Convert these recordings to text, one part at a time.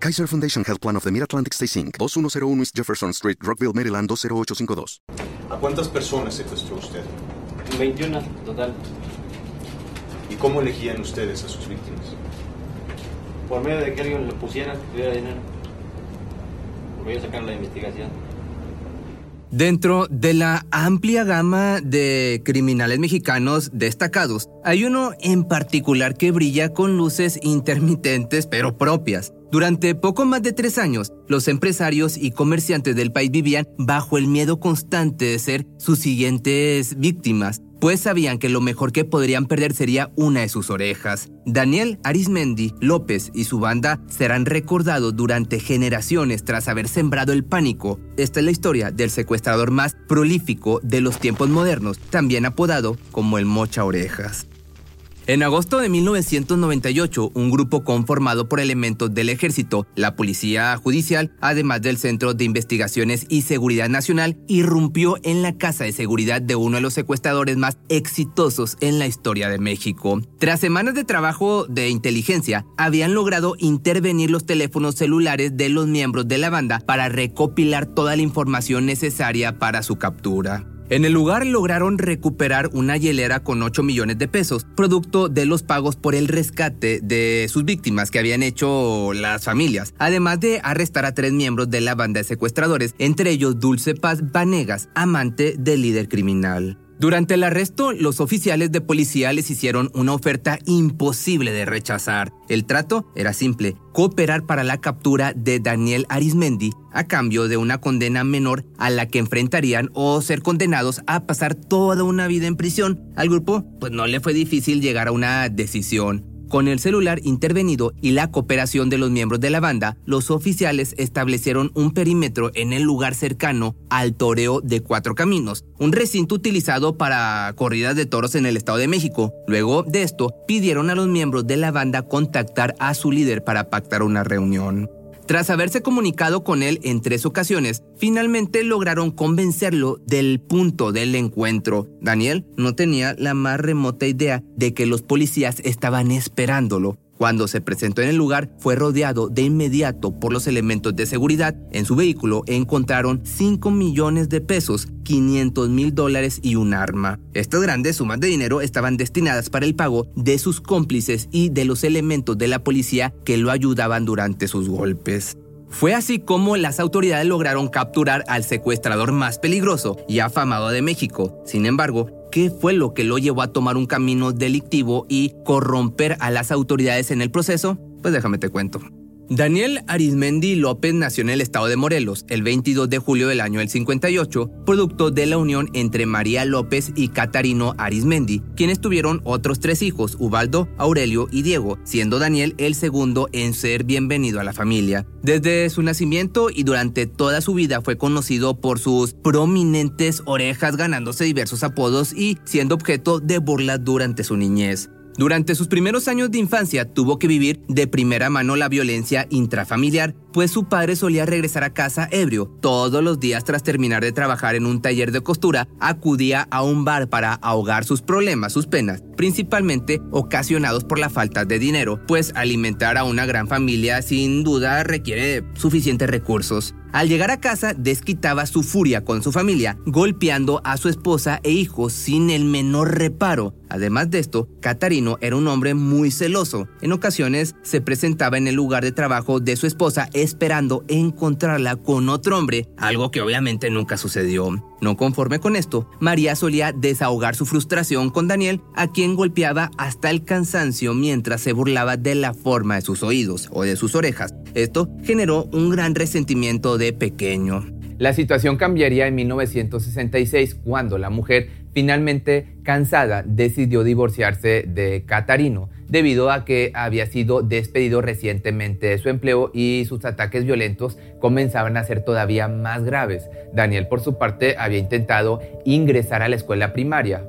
Kaiser Foundation Health Plan of the Mid-Atlantic Stay Inc., 2101 East Jefferson Street, Rockville, Maryland, 20852. ¿A cuántas personas secuestró usted? 21 total. ¿Y cómo elegían ustedes a sus víctimas? Por medio de que alguien lo pusiera, que tuviera dinero. Voy a sacar la investigación. Dentro de la amplia gama de criminales mexicanos destacados, hay uno en particular que brilla con luces intermitentes pero propias. Durante poco más de tres años, los empresarios y comerciantes del país vivían bajo el miedo constante de ser sus siguientes víctimas, pues sabían que lo mejor que podrían perder sería una de sus orejas. Daniel Arismendi López y su banda serán recordados durante generaciones tras haber sembrado el pánico. Esta es la historia del secuestrador más prolífico de los tiempos modernos, también apodado como el Mocha Orejas. En agosto de 1998, un grupo conformado por elementos del ejército, la policía judicial, además del Centro de Investigaciones y Seguridad Nacional, irrumpió en la casa de seguridad de uno de los secuestradores más exitosos en la historia de México. Tras semanas de trabajo de inteligencia, habían logrado intervenir los teléfonos celulares de los miembros de la banda para recopilar toda la información necesaria para su captura. En el lugar lograron recuperar una hielera con 8 millones de pesos, producto de los pagos por el rescate de sus víctimas que habían hecho las familias, además de arrestar a tres miembros de la banda de secuestradores, entre ellos Dulce Paz Vanegas, amante del líder criminal. Durante el arresto, los oficiales de policía les hicieron una oferta imposible de rechazar. El trato era simple, cooperar para la captura de Daniel Arismendi a cambio de una condena menor a la que enfrentarían o ser condenados a pasar toda una vida en prisión. Al grupo, pues no le fue difícil llegar a una decisión. Con el celular intervenido y la cooperación de los miembros de la banda, los oficiales establecieron un perímetro en el lugar cercano al toreo de Cuatro Caminos, un recinto utilizado para corridas de toros en el Estado de México. Luego de esto, pidieron a los miembros de la banda contactar a su líder para pactar una reunión. Tras haberse comunicado con él en tres ocasiones, finalmente lograron convencerlo del punto del encuentro. Daniel no tenía la más remota idea de que los policías estaban esperándolo. Cuando se presentó en el lugar, fue rodeado de inmediato por los elementos de seguridad. En su vehículo encontraron 5 millones de pesos, 500 mil dólares y un arma. Estas grandes sumas de dinero estaban destinadas para el pago de sus cómplices y de los elementos de la policía que lo ayudaban durante sus golpes. Fue así como las autoridades lograron capturar al secuestrador más peligroso y afamado de México. Sin embargo, ¿qué fue lo que lo llevó a tomar un camino delictivo y corromper a las autoridades en el proceso? Pues déjame te cuento. Daniel Arismendi López nació en el estado de Morelos el 22 de julio del año del 58, producto de la unión entre María López y Catarino Arismendi, quienes tuvieron otros tres hijos, Ubaldo, Aurelio y Diego, siendo Daniel el segundo en ser bienvenido a la familia. Desde su nacimiento y durante toda su vida fue conocido por sus prominentes orejas, ganándose diversos apodos y siendo objeto de burlas durante su niñez. Durante sus primeros años de infancia tuvo que vivir de primera mano la violencia intrafamiliar, pues su padre solía regresar a casa ebrio. Todos los días tras terminar de trabajar en un taller de costura, acudía a un bar para ahogar sus problemas, sus penas, principalmente ocasionados por la falta de dinero, pues alimentar a una gran familia sin duda requiere suficientes recursos. Al llegar a casa, desquitaba su furia con su familia, golpeando a su esposa e hijos sin el menor reparo. Además de esto, Catarino era un hombre muy celoso. En ocasiones se presentaba en el lugar de trabajo de su esposa esperando encontrarla con otro hombre, algo que obviamente nunca sucedió. No conforme con esto, María solía desahogar su frustración con Daniel, a quien golpeaba hasta el cansancio mientras se burlaba de la forma de sus oídos o de sus orejas. Esto generó un gran resentimiento de pequeño. La situación cambiaría en 1966 cuando la mujer finalmente cansada decidió divorciarse de Catarino debido a que había sido despedido recientemente de su empleo y sus ataques violentos comenzaban a ser todavía más graves. Daniel, por su parte, había intentado ingresar a la escuela primaria,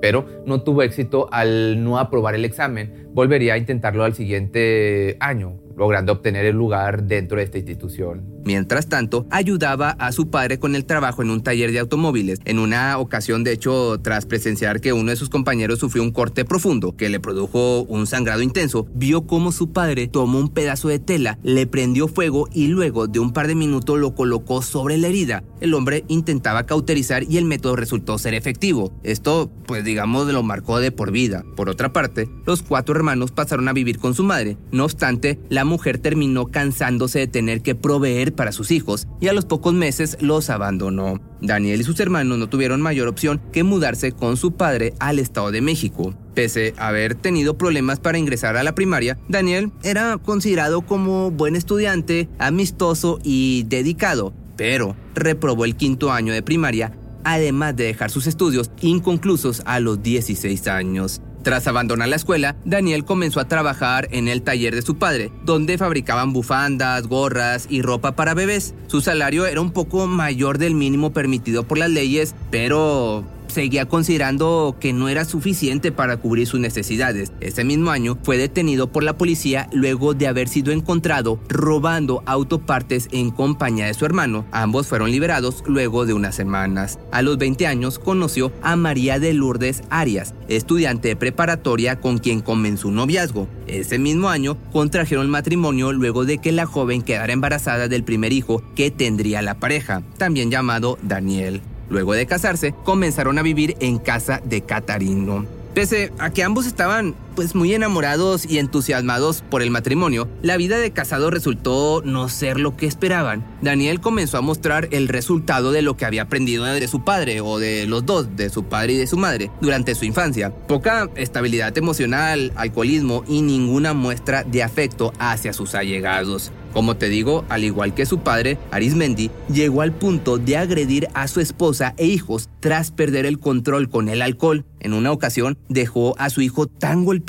pero no tuvo éxito al no aprobar el examen. Volvería a intentarlo al siguiente año, logrando obtener el lugar dentro de esta institución. Mientras tanto, ayudaba a su padre con el trabajo en un taller de automóviles. En una ocasión, de hecho, tras presenciar que uno de sus compañeros sufrió un corte profundo que le produjo un sangrado intenso, vio cómo su padre tomó un pedazo de tela, le prendió fuego y luego de un par de minutos lo colocó sobre la herida. El hombre intentaba cauterizar y el método resultó ser efectivo. Esto, pues digamos, lo marcó de por vida. Por otra parte, los cuatro hermanos pasaron a vivir con su madre. No obstante, la mujer terminó cansándose de tener que proveer para sus hijos y a los pocos meses los abandonó. Daniel y sus hermanos no tuvieron mayor opción que mudarse con su padre al Estado de México. Pese a haber tenido problemas para ingresar a la primaria, Daniel era considerado como buen estudiante, amistoso y dedicado, pero reprobó el quinto año de primaria además de dejar sus estudios inconclusos a los 16 años. Tras abandonar la escuela, Daniel comenzó a trabajar en el taller de su padre, donde fabricaban bufandas, gorras y ropa para bebés. Su salario era un poco mayor del mínimo permitido por las leyes, pero seguía considerando que no era suficiente para cubrir sus necesidades. Ese mismo año fue detenido por la policía luego de haber sido encontrado robando autopartes en compañía de su hermano. Ambos fueron liberados luego de unas semanas. A los 20 años conoció a María de Lourdes Arias, estudiante de preparatoria con quien comenzó un noviazgo. Ese mismo año contrajeron matrimonio luego de que la joven quedara embarazada del primer hijo que tendría la pareja, también llamado Daniel. Luego de casarse, comenzaron a vivir en casa de Catarino. Pese a que ambos estaban pues muy enamorados y entusiasmados por el matrimonio, la vida de casado resultó no ser lo que esperaban. Daniel comenzó a mostrar el resultado de lo que había aprendido de su padre o de los dos, de su padre y de su madre, durante su infancia. Poca estabilidad emocional, alcoholismo y ninguna muestra de afecto hacia sus allegados. Como te digo, al igual que su padre, Arismendi llegó al punto de agredir a su esposa e hijos tras perder el control con el alcohol. En una ocasión dejó a su hijo tan golpeado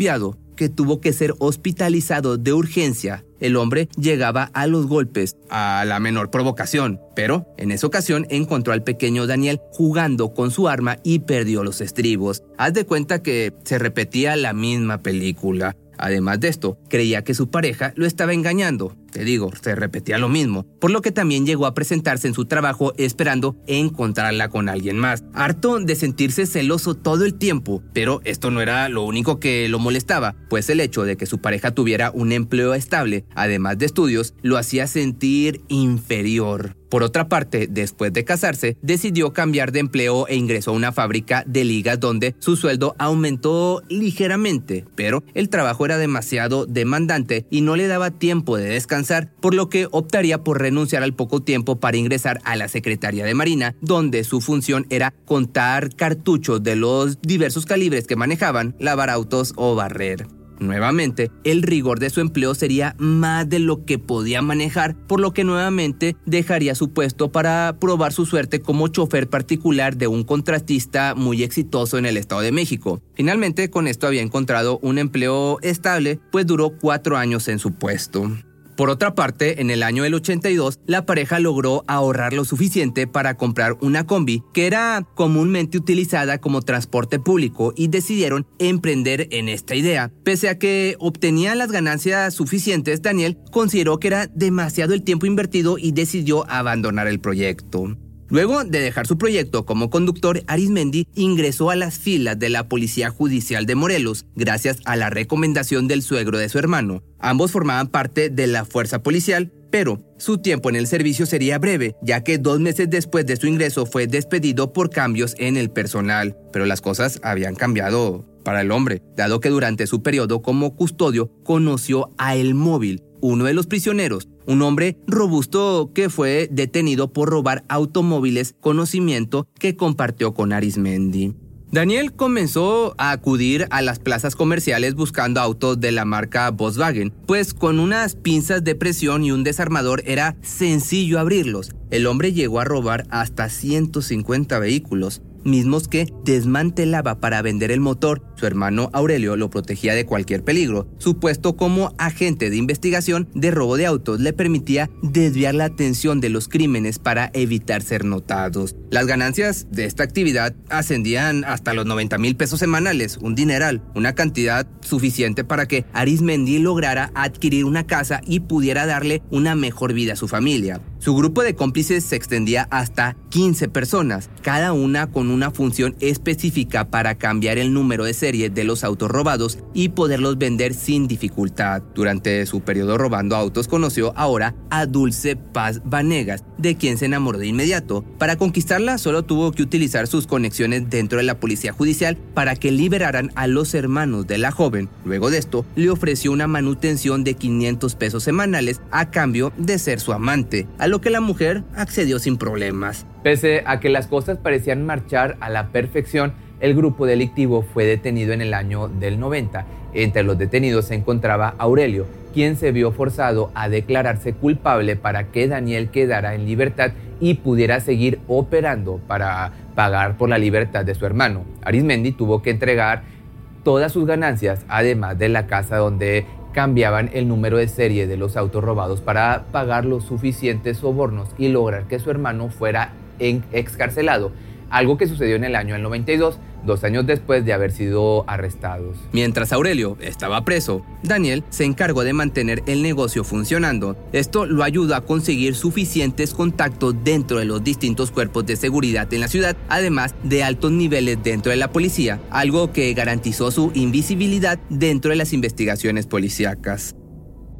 que tuvo que ser hospitalizado de urgencia. El hombre llegaba a los golpes a la menor provocación, pero en esa ocasión encontró al pequeño Daniel jugando con su arma y perdió los estribos. Haz de cuenta que se repetía la misma película. Además de esto, creía que su pareja lo estaba engañando. Te digo, se repetía lo mismo, por lo que también llegó a presentarse en su trabajo esperando encontrarla con alguien más. Harto de sentirse celoso todo el tiempo, pero esto no era lo único que lo molestaba, pues el hecho de que su pareja tuviera un empleo estable, además de estudios, lo hacía sentir inferior. Por otra parte, después de casarse, decidió cambiar de empleo e ingresó a una fábrica de ligas donde su sueldo aumentó ligeramente, pero el trabajo era demasiado demandante y no le daba tiempo de descansar, por lo que optaría por renunciar al poco tiempo para ingresar a la Secretaría de Marina, donde su función era contar cartuchos de los diversos calibres que manejaban, lavar autos o barrer. Nuevamente, el rigor de su empleo sería más de lo que podía manejar, por lo que nuevamente dejaría su puesto para probar su suerte como chofer particular de un contratista muy exitoso en el Estado de México. Finalmente, con esto había encontrado un empleo estable, pues duró cuatro años en su puesto. Por otra parte, en el año del 82, la pareja logró ahorrar lo suficiente para comprar una combi que era comúnmente utilizada como transporte público y decidieron emprender en esta idea. Pese a que obtenía las ganancias suficientes, Daniel consideró que era demasiado el tiempo invertido y decidió abandonar el proyecto. Luego de dejar su proyecto como conductor, Arismendi ingresó a las filas de la Policía Judicial de Morelos gracias a la recomendación del suegro de su hermano. Ambos formaban parte de la fuerza policial, pero su tiempo en el servicio sería breve, ya que dos meses después de su ingreso fue despedido por cambios en el personal. Pero las cosas habían cambiado para el hombre, dado que durante su periodo como custodio conoció a El Móvil, uno de los prisioneros, un hombre robusto que fue detenido por robar automóviles, conocimiento que compartió con Arismendi. Daniel comenzó a acudir a las plazas comerciales buscando autos de la marca Volkswagen, pues con unas pinzas de presión y un desarmador era sencillo abrirlos. El hombre llegó a robar hasta 150 vehículos. mismos que desmantelaba para vender el motor. Su hermano Aurelio lo protegía de cualquier peligro. Su puesto como agente de investigación de robo de autos le permitía desviar la atención de los crímenes para evitar ser notados. Las ganancias de esta actividad ascendían hasta los 90 mil pesos semanales, un dineral, una cantidad suficiente para que Arismendi lograra adquirir una casa y pudiera darle una mejor vida a su familia. Su grupo de cómplices se extendía hasta 15 personas, cada una con una función específica para cambiar el número de serie de los autos robados y poderlos vender sin dificultad. Durante su periodo robando autos conoció ahora a Dulce Paz Vanegas, de quien se enamoró de inmediato. Para conquistarla solo tuvo que utilizar sus conexiones dentro de la policía judicial para que liberaran a los hermanos de la joven. Luego de esto, le ofreció una manutención de 500 pesos semanales a cambio de ser su amante lo que la mujer accedió sin problemas. Pese a que las cosas parecían marchar a la perfección, el grupo delictivo fue detenido en el año del 90. Entre los detenidos se encontraba Aurelio, quien se vio forzado a declararse culpable para que Daniel quedara en libertad y pudiera seguir operando para pagar por la libertad de su hermano. Arismendi tuvo que entregar todas sus ganancias, además de la casa donde cambiaban el número de serie de los autos robados para pagar los suficientes sobornos y lograr que su hermano fuera excarcelado, algo que sucedió en el año 92 dos años después de haber sido arrestados. Mientras Aurelio estaba preso, Daniel se encargó de mantener el negocio funcionando. Esto lo ayudó a conseguir suficientes contactos dentro de los distintos cuerpos de seguridad en la ciudad, además de altos niveles dentro de la policía, algo que garantizó su invisibilidad dentro de las investigaciones policíacas.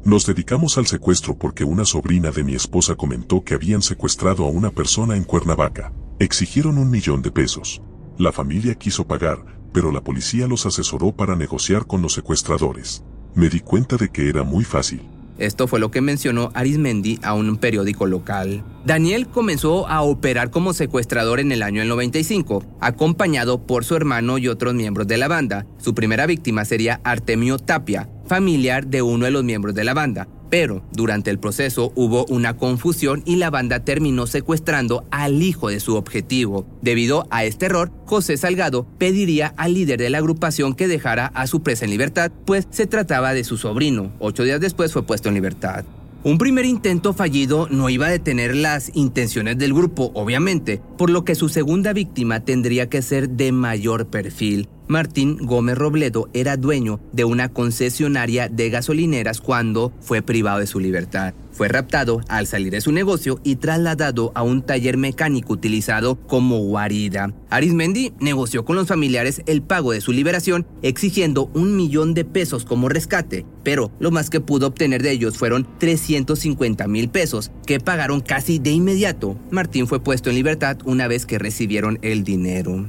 Nos dedicamos al secuestro porque una sobrina de mi esposa comentó que habían secuestrado a una persona en Cuernavaca. Exigieron un millón de pesos. La familia quiso pagar, pero la policía los asesoró para negociar con los secuestradores. Me di cuenta de que era muy fácil. Esto fue lo que mencionó Arismendi a un periódico local. Daniel comenzó a operar como secuestrador en el año 95, acompañado por su hermano y otros miembros de la banda. Su primera víctima sería Artemio Tapia, familiar de uno de los miembros de la banda. Pero durante el proceso hubo una confusión y la banda terminó secuestrando al hijo de su objetivo. Debido a este error, José Salgado pediría al líder de la agrupación que dejara a su presa en libertad, pues se trataba de su sobrino. Ocho días después fue puesto en libertad. Un primer intento fallido no iba a detener las intenciones del grupo, obviamente, por lo que su segunda víctima tendría que ser de mayor perfil. Martín Gómez Robledo era dueño de una concesionaria de gasolineras cuando fue privado de su libertad. Fue raptado al salir de su negocio y trasladado a un taller mecánico utilizado como guarida. Arismendi negoció con los familiares el pago de su liberación, exigiendo un millón de pesos como rescate, pero lo más que pudo obtener de ellos fueron 350 mil pesos, que pagaron casi de inmediato. Martín fue puesto en libertad una vez que recibieron el dinero.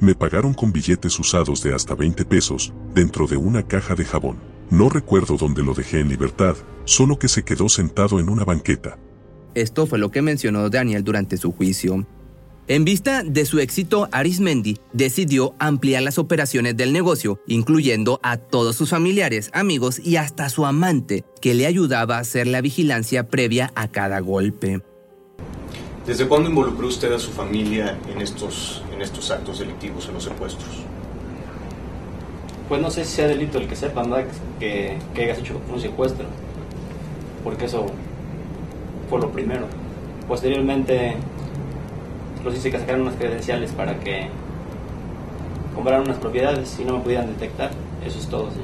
Me pagaron con billetes usados de hasta 20 pesos, dentro de una caja de jabón. No recuerdo dónde lo dejé en libertad, solo que se quedó sentado en una banqueta. Esto fue lo que mencionó Daniel durante su juicio. En vista de su éxito, Arismendi decidió ampliar las operaciones del negocio, incluyendo a todos sus familiares, amigos y hasta su amante, que le ayudaba a hacer la vigilancia previa a cada golpe. ¿Desde cuándo involucró usted a su familia en estos, en estos actos delictivos, en los secuestros? Pues no sé si sea delito el que sepan que, que hayas hecho un secuestro, porque eso fue lo primero. Posteriormente los hice que sacaran unas credenciales para que compraran unas propiedades y no me pudieran detectar. Eso es todo, sí.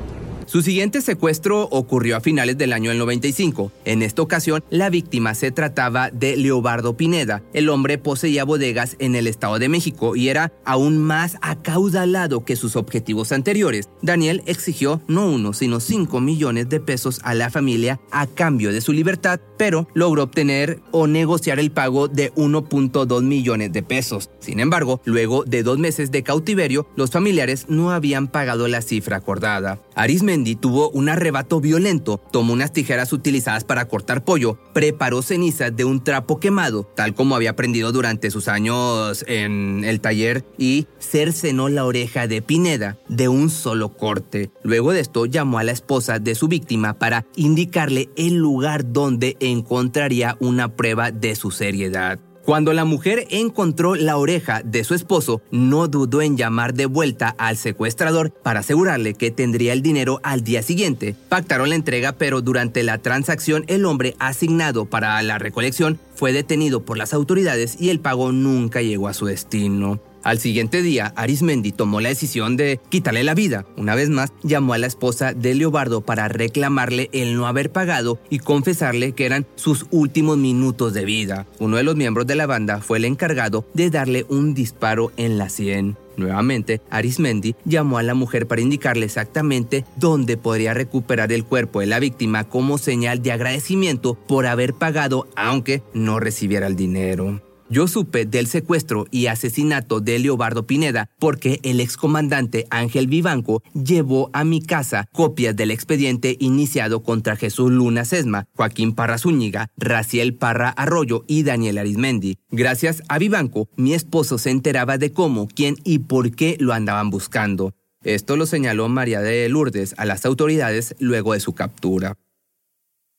Su siguiente secuestro ocurrió a finales del año 95. En esta ocasión, la víctima se trataba de Leobardo Pineda. El hombre poseía bodegas en el Estado de México y era aún más acaudalado que sus objetivos anteriores. Daniel exigió no uno, sino 5 millones de pesos a la familia a cambio de su libertad, pero logró obtener o negociar el pago de 1.2 millones de pesos. Sin embargo, luego de dos meses de cautiverio, los familiares no habían pagado la cifra acordada. Arismendi tuvo un arrebato violento, tomó unas tijeras utilizadas para cortar pollo, preparó cenizas de un trapo quemado, tal como había aprendido durante sus años en el taller, y cercenó la oreja de Pineda de un solo corte. Luego de esto llamó a la esposa de su víctima para indicarle el lugar donde encontraría una prueba de su seriedad. Cuando la mujer encontró la oreja de su esposo, no dudó en llamar de vuelta al secuestrador para asegurarle que tendría el dinero al día siguiente. Pactaron la entrega, pero durante la transacción el hombre asignado para la recolección fue detenido por las autoridades y el pago nunca llegó a su destino. Al siguiente día, Arismendi tomó la decisión de quitarle la vida. Una vez más, llamó a la esposa de Leobardo para reclamarle el no haber pagado y confesarle que eran sus últimos minutos de vida. Uno de los miembros de la banda fue el encargado de darle un disparo en la sien. Nuevamente, Arismendi llamó a la mujer para indicarle exactamente dónde podría recuperar el cuerpo de la víctima como señal de agradecimiento por haber pagado aunque no recibiera el dinero. Yo supe del secuestro y asesinato de Leobardo Pineda porque el excomandante Ángel Vivanco llevó a mi casa copias del expediente iniciado contra Jesús Luna Sesma, Joaquín Parra Zúñiga, Raciel Parra Arroyo y Daniel Arismendi. Gracias a Vivanco, mi esposo se enteraba de cómo, quién y por qué lo andaban buscando. Esto lo señaló María de Lourdes a las autoridades luego de su captura.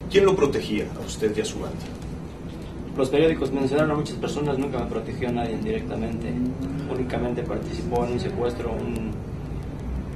¿Quién lo protegía a usted y a su banda? Los periódicos mencionaron a muchas personas, nunca me protegió a nadie directamente. Únicamente participó en un secuestro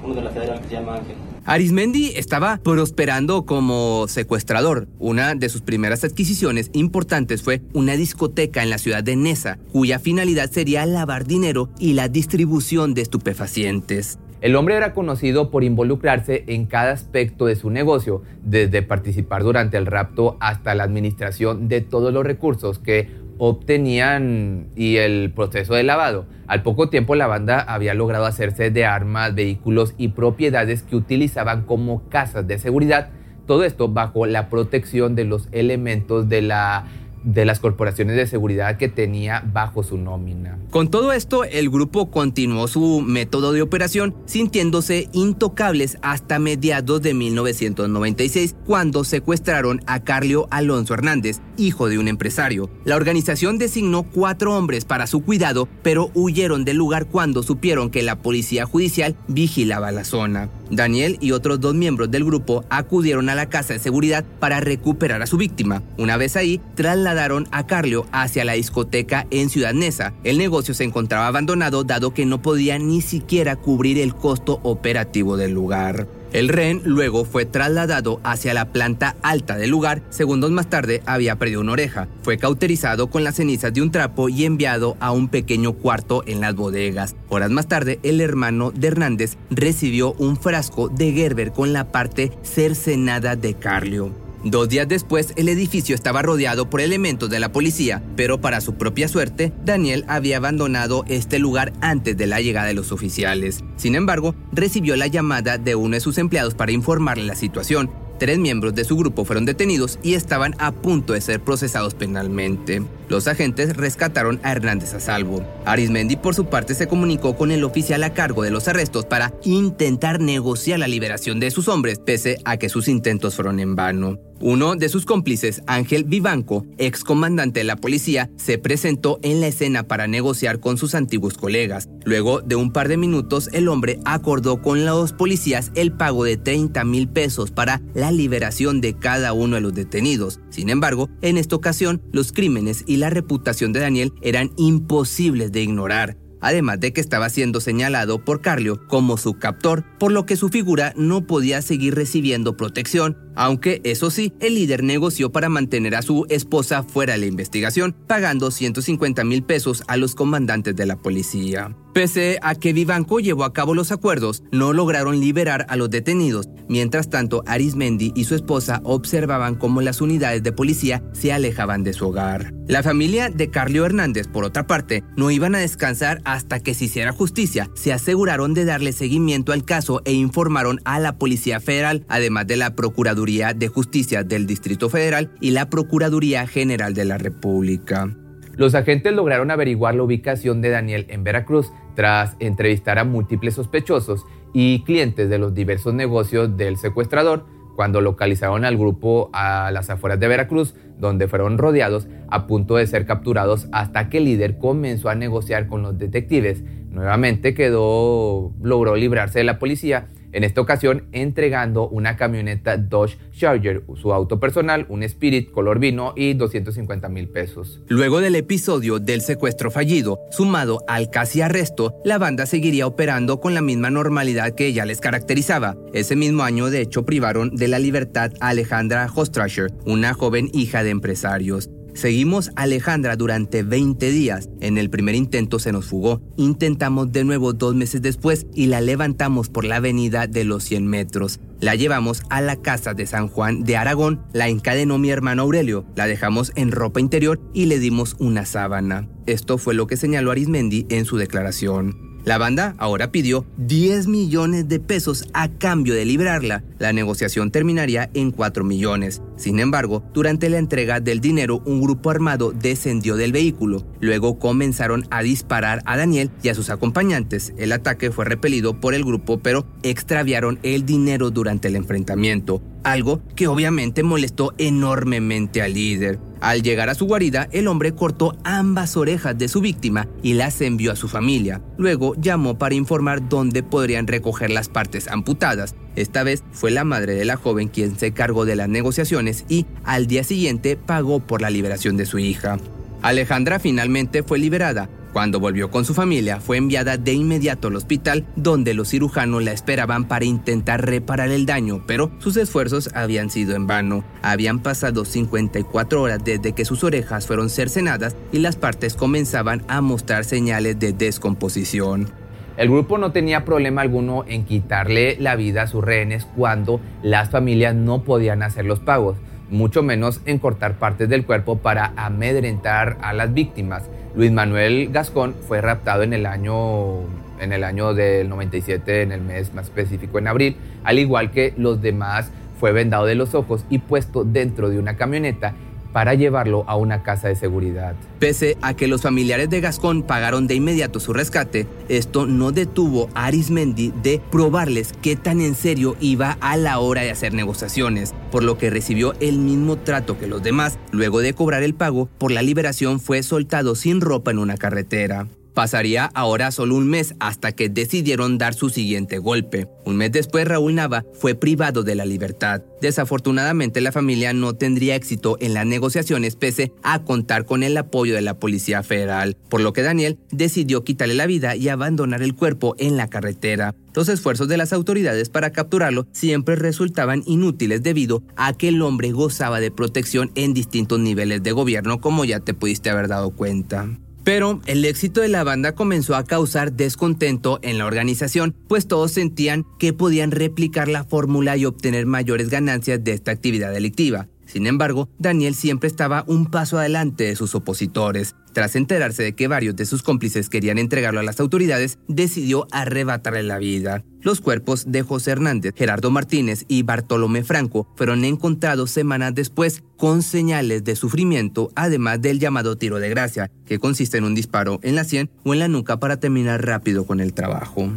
uno de la federal que se llama Ángel. Arismendi estaba prosperando como secuestrador. Una de sus primeras adquisiciones importantes fue una discoteca en la ciudad de Nesa, cuya finalidad sería lavar dinero y la distribución de estupefacientes. El hombre era conocido por involucrarse en cada aspecto de su negocio, desde participar durante el rapto hasta la administración de todos los recursos que obtenían y el proceso de lavado. Al poco tiempo la banda había logrado hacerse de armas, vehículos y propiedades que utilizaban como casas de seguridad. Todo esto bajo la protección de los elementos de la de las corporaciones de seguridad que tenía bajo su nómina. Con todo esto, el grupo continuó su método de operación, sintiéndose intocables hasta mediados de 1996, cuando secuestraron a Carlio Alonso Hernández, hijo de un empresario. La organización designó cuatro hombres para su cuidado, pero huyeron del lugar cuando supieron que la policía judicial vigilaba la zona. Daniel y otros dos miembros del grupo acudieron a la casa de seguridad para recuperar a su víctima. Una vez ahí, trasladaron a Carlio hacia la discoteca en Ciudad Neza. El negocio se encontraba abandonado dado que no podía ni siquiera cubrir el costo operativo del lugar. El rehén luego fue trasladado hacia la planta alta del lugar. Segundos más tarde había perdido una oreja. Fue cauterizado con las cenizas de un trapo y enviado a un pequeño cuarto en las bodegas. Horas más tarde, el hermano de Hernández recibió un frasco de Gerber con la parte cercenada de Carlio. Dos días después, el edificio estaba rodeado por elementos de la policía, pero para su propia suerte, Daniel había abandonado este lugar antes de la llegada de los oficiales. Sin embargo, recibió la llamada de uno de sus empleados para informarle la situación. Tres miembros de su grupo fueron detenidos y estaban a punto de ser procesados penalmente. Los agentes rescataron a Hernández a salvo. Arismendi por su parte se comunicó con el oficial a cargo de los arrestos para intentar negociar la liberación de sus hombres, pese a que sus intentos fueron en vano. Uno de sus cómplices, Ángel Vivanco, ex comandante de la policía, se presentó en la escena para negociar con sus antiguos colegas. Luego de un par de minutos, el hombre acordó con los policías el pago de 30 mil pesos para la liberación de cada uno de los detenidos. Sin embargo, en esta ocasión, los crímenes y la reputación de Daniel eran imposibles de ignorar además de que estaba siendo señalado por Carlio como su captor, por lo que su figura no podía seguir recibiendo protección, aunque eso sí, el líder negoció para mantener a su esposa fuera de la investigación, pagando 150 mil pesos a los comandantes de la policía. Pese a que Vivanco llevó a cabo los acuerdos, no lograron liberar a los detenidos. Mientras tanto, Arismendi y su esposa observaban cómo las unidades de policía se alejaban de su hogar. La familia de Carlio Hernández, por otra parte, no iban a descansar hasta que se hiciera justicia. Se aseguraron de darle seguimiento al caso e informaron a la Policía Federal, además de la Procuraduría de Justicia del Distrito Federal y la Procuraduría General de la República. Los agentes lograron averiguar la ubicación de Daniel en Veracruz tras entrevistar a múltiples sospechosos y clientes de los diversos negocios del secuestrador. Cuando localizaron al grupo a las afueras de Veracruz, donde fueron rodeados a punto de ser capturados hasta que el líder comenzó a negociar con los detectives. Nuevamente quedó, logró librarse de la policía en esta ocasión entregando una camioneta Dodge Charger, su auto personal, un Spirit color vino y 250 mil pesos. Luego del episodio del secuestro fallido, sumado al casi arresto, la banda seguiría operando con la misma normalidad que ya les caracterizaba. Ese mismo año, de hecho, privaron de la libertad a Alejandra Hostrasher, una joven hija de empresarios. Seguimos a Alejandra durante 20 días. En el primer intento se nos fugó. Intentamos de nuevo dos meses después y la levantamos por la avenida de los 100 metros. La llevamos a la casa de San Juan de Aragón, la encadenó mi hermano Aurelio, la dejamos en ropa interior y le dimos una sábana. Esto fue lo que señaló Arismendi en su declaración. La banda ahora pidió 10 millones de pesos a cambio de librarla. La negociación terminaría en 4 millones. Sin embargo, durante la entrega del dinero, un grupo armado descendió del vehículo. Luego comenzaron a disparar a Daniel y a sus acompañantes. El ataque fue repelido por el grupo, pero extraviaron el dinero durante el enfrentamiento algo que obviamente molestó enormemente al líder. Al llegar a su guarida, el hombre cortó ambas orejas de su víctima y las envió a su familia. Luego llamó para informar dónde podrían recoger las partes amputadas. Esta vez fue la madre de la joven quien se cargó de las negociaciones y al día siguiente pagó por la liberación de su hija. Alejandra finalmente fue liberada, cuando volvió con su familia, fue enviada de inmediato al hospital donde los cirujanos la esperaban para intentar reparar el daño, pero sus esfuerzos habían sido en vano. Habían pasado 54 horas desde que sus orejas fueron cercenadas y las partes comenzaban a mostrar señales de descomposición. El grupo no tenía problema alguno en quitarle la vida a sus rehenes cuando las familias no podían hacer los pagos, mucho menos en cortar partes del cuerpo para amedrentar a las víctimas. Luis Manuel Gascón fue raptado en el año en el año del 97, en el mes más específico, en abril, al igual que los demás, fue vendado de los ojos y puesto dentro de una camioneta para llevarlo a una casa de seguridad. Pese a que los familiares de Gascón pagaron de inmediato su rescate, esto no detuvo a Arismendi de probarles qué tan en serio iba a la hora de hacer negociaciones, por lo que recibió el mismo trato que los demás. Luego de cobrar el pago por la liberación fue soltado sin ropa en una carretera. Pasaría ahora solo un mes hasta que decidieron dar su siguiente golpe. Un mes después Raúl Nava fue privado de la libertad. Desafortunadamente la familia no tendría éxito en las negociaciones pese a contar con el apoyo de la Policía Federal, por lo que Daniel decidió quitarle la vida y abandonar el cuerpo en la carretera. Los esfuerzos de las autoridades para capturarlo siempre resultaban inútiles debido a que el hombre gozaba de protección en distintos niveles de gobierno como ya te pudiste haber dado cuenta. Pero el éxito de la banda comenzó a causar descontento en la organización, pues todos sentían que podían replicar la fórmula y obtener mayores ganancias de esta actividad delictiva. Sin embargo, Daniel siempre estaba un paso adelante de sus opositores. Tras enterarse de que varios de sus cómplices querían entregarlo a las autoridades, decidió arrebatarle la vida. Los cuerpos de José Hernández, Gerardo Martínez y Bartolomé Franco fueron encontrados semanas después con señales de sufrimiento, además del llamado tiro de gracia, que consiste en un disparo en la sien o en la nuca para terminar rápido con el trabajo.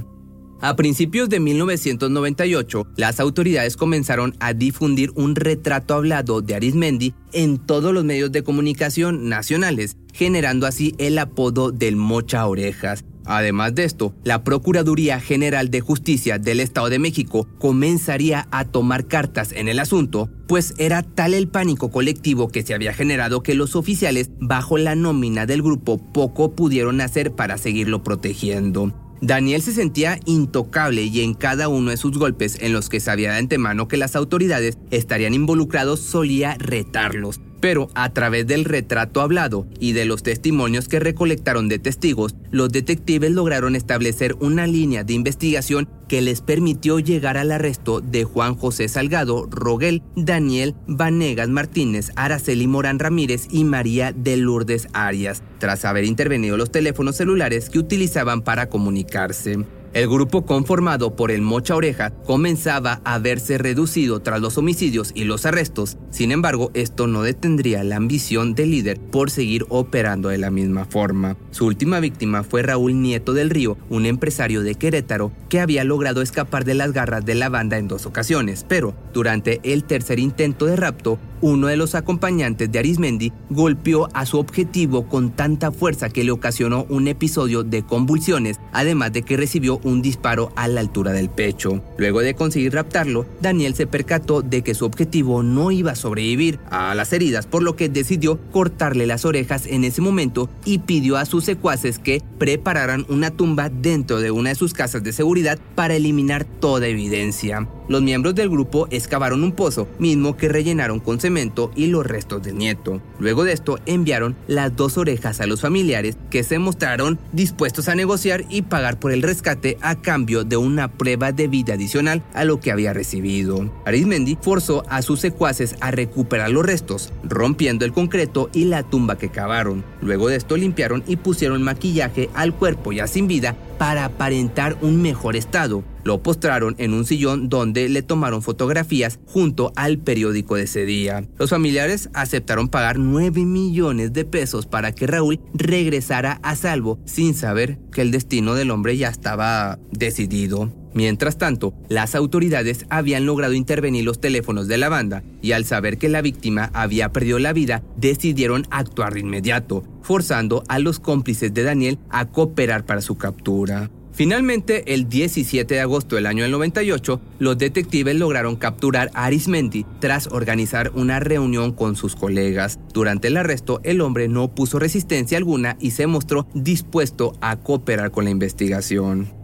A principios de 1998, las autoridades comenzaron a difundir un retrato hablado de Arismendi en todos los medios de comunicación nacionales, generando así el apodo del Mocha Orejas. Además de esto, la Procuraduría General de Justicia del Estado de México comenzaría a tomar cartas en el asunto, pues era tal el pánico colectivo que se había generado que los oficiales bajo la nómina del grupo poco pudieron hacer para seguirlo protegiendo. Daniel se sentía intocable y en cada uno de sus golpes en los que sabía de antemano que las autoridades estarían involucrados solía retarlos, pero a través del retrato hablado y de los testimonios que recolectaron de testigos, los detectives lograron establecer una línea de investigación que les permitió llegar al arresto de Juan José Salgado, Roguel, Daniel Vanegas Martínez, Araceli Morán Ramírez y María de Lourdes Arias, tras haber intervenido los teléfonos celulares que utilizaban para comunicarse. El grupo conformado por el Mocha Oreja comenzaba a verse reducido tras los homicidios y los arrestos. Sin embargo, esto no detendría la ambición del líder por seguir operando de la misma forma. Su última víctima fue Raúl Nieto del Río, un empresario de Querétaro que había logrado escapar de las garras de la banda en dos ocasiones, pero durante el tercer intento de rapto uno de los acompañantes de Arismendi golpeó a su objetivo con tanta fuerza que le ocasionó un episodio de convulsiones, además de que recibió un disparo a la altura del pecho. Luego de conseguir raptarlo, Daniel se percató de que su objetivo no iba a sobrevivir a las heridas, por lo que decidió cortarle las orejas en ese momento y pidió a sus secuaces que prepararan una tumba dentro de una de sus casas de seguridad para eliminar toda evidencia. Los miembros del grupo excavaron un pozo, mismo que rellenaron con cemento y los restos del nieto. Luego de esto enviaron las dos orejas a los familiares que se mostraron dispuestos a negociar y pagar por el rescate a cambio de una prueba de vida adicional a lo que había recibido. Arismendi forzó a sus secuaces a recuperar los restos, rompiendo el concreto y la tumba que cavaron. Luego de esto limpiaron y pusieron maquillaje al cuerpo ya sin vida para aparentar un mejor estado. Lo postraron en un sillón donde le tomaron fotografías junto al periódico de ese día. Los familiares aceptaron pagar 9 millones de pesos para que Raúl regresara a salvo sin saber que el destino del hombre ya estaba decidido. Mientras tanto, las autoridades habían logrado intervenir los teléfonos de la banda y al saber que la víctima había perdido la vida, decidieron actuar de inmediato, forzando a los cómplices de Daniel a cooperar para su captura. Finalmente, el 17 de agosto del año 98, los detectives lograron capturar a Arismendi tras organizar una reunión con sus colegas. Durante el arresto, el hombre no puso resistencia alguna y se mostró dispuesto a cooperar con la investigación.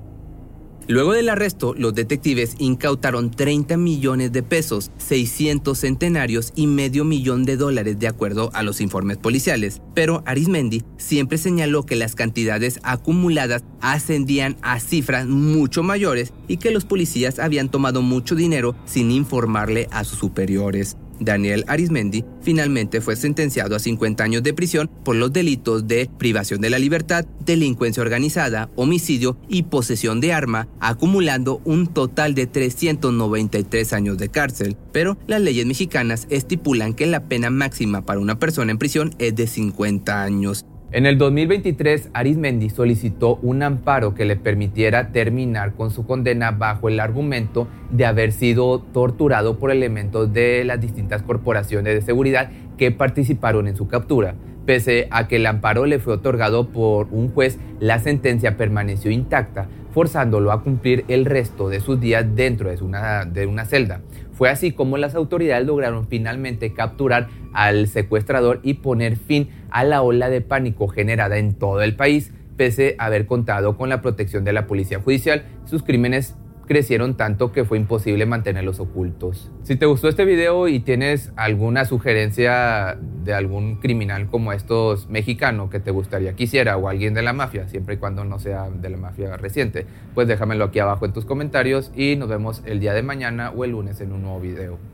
Luego del arresto, los detectives incautaron 30 millones de pesos, 600 centenarios y medio millón de dólares de acuerdo a los informes policiales. Pero Arismendi siempre señaló que las cantidades acumuladas ascendían a cifras mucho mayores y que los policías habían tomado mucho dinero sin informarle a sus superiores. Daniel Arismendi finalmente fue sentenciado a 50 años de prisión por los delitos de privación de la libertad, delincuencia organizada, homicidio y posesión de arma, acumulando un total de 393 años de cárcel. Pero las leyes mexicanas estipulan que la pena máxima para una persona en prisión es de 50 años. En el 2023, Arismendi solicitó un amparo que le permitiera terminar con su condena bajo el argumento de haber sido torturado por elementos de las distintas corporaciones de seguridad que participaron en su captura. Pese a que el amparo le fue otorgado por un juez, la sentencia permaneció intacta, forzándolo a cumplir el resto de sus días dentro de una, de una celda. Fue así como las autoridades lograron finalmente capturar al secuestrador y poner fin a la ola de pánico generada en todo el país, pese a haber contado con la protección de la policía judicial. Sus crímenes crecieron tanto que fue imposible mantenerlos ocultos. Si te gustó este video y tienes alguna sugerencia de algún criminal como estos mexicano que te gustaría que hiciera o alguien de la mafia, siempre y cuando no sea de la mafia reciente, pues déjamelo aquí abajo en tus comentarios y nos vemos el día de mañana o el lunes en un nuevo video.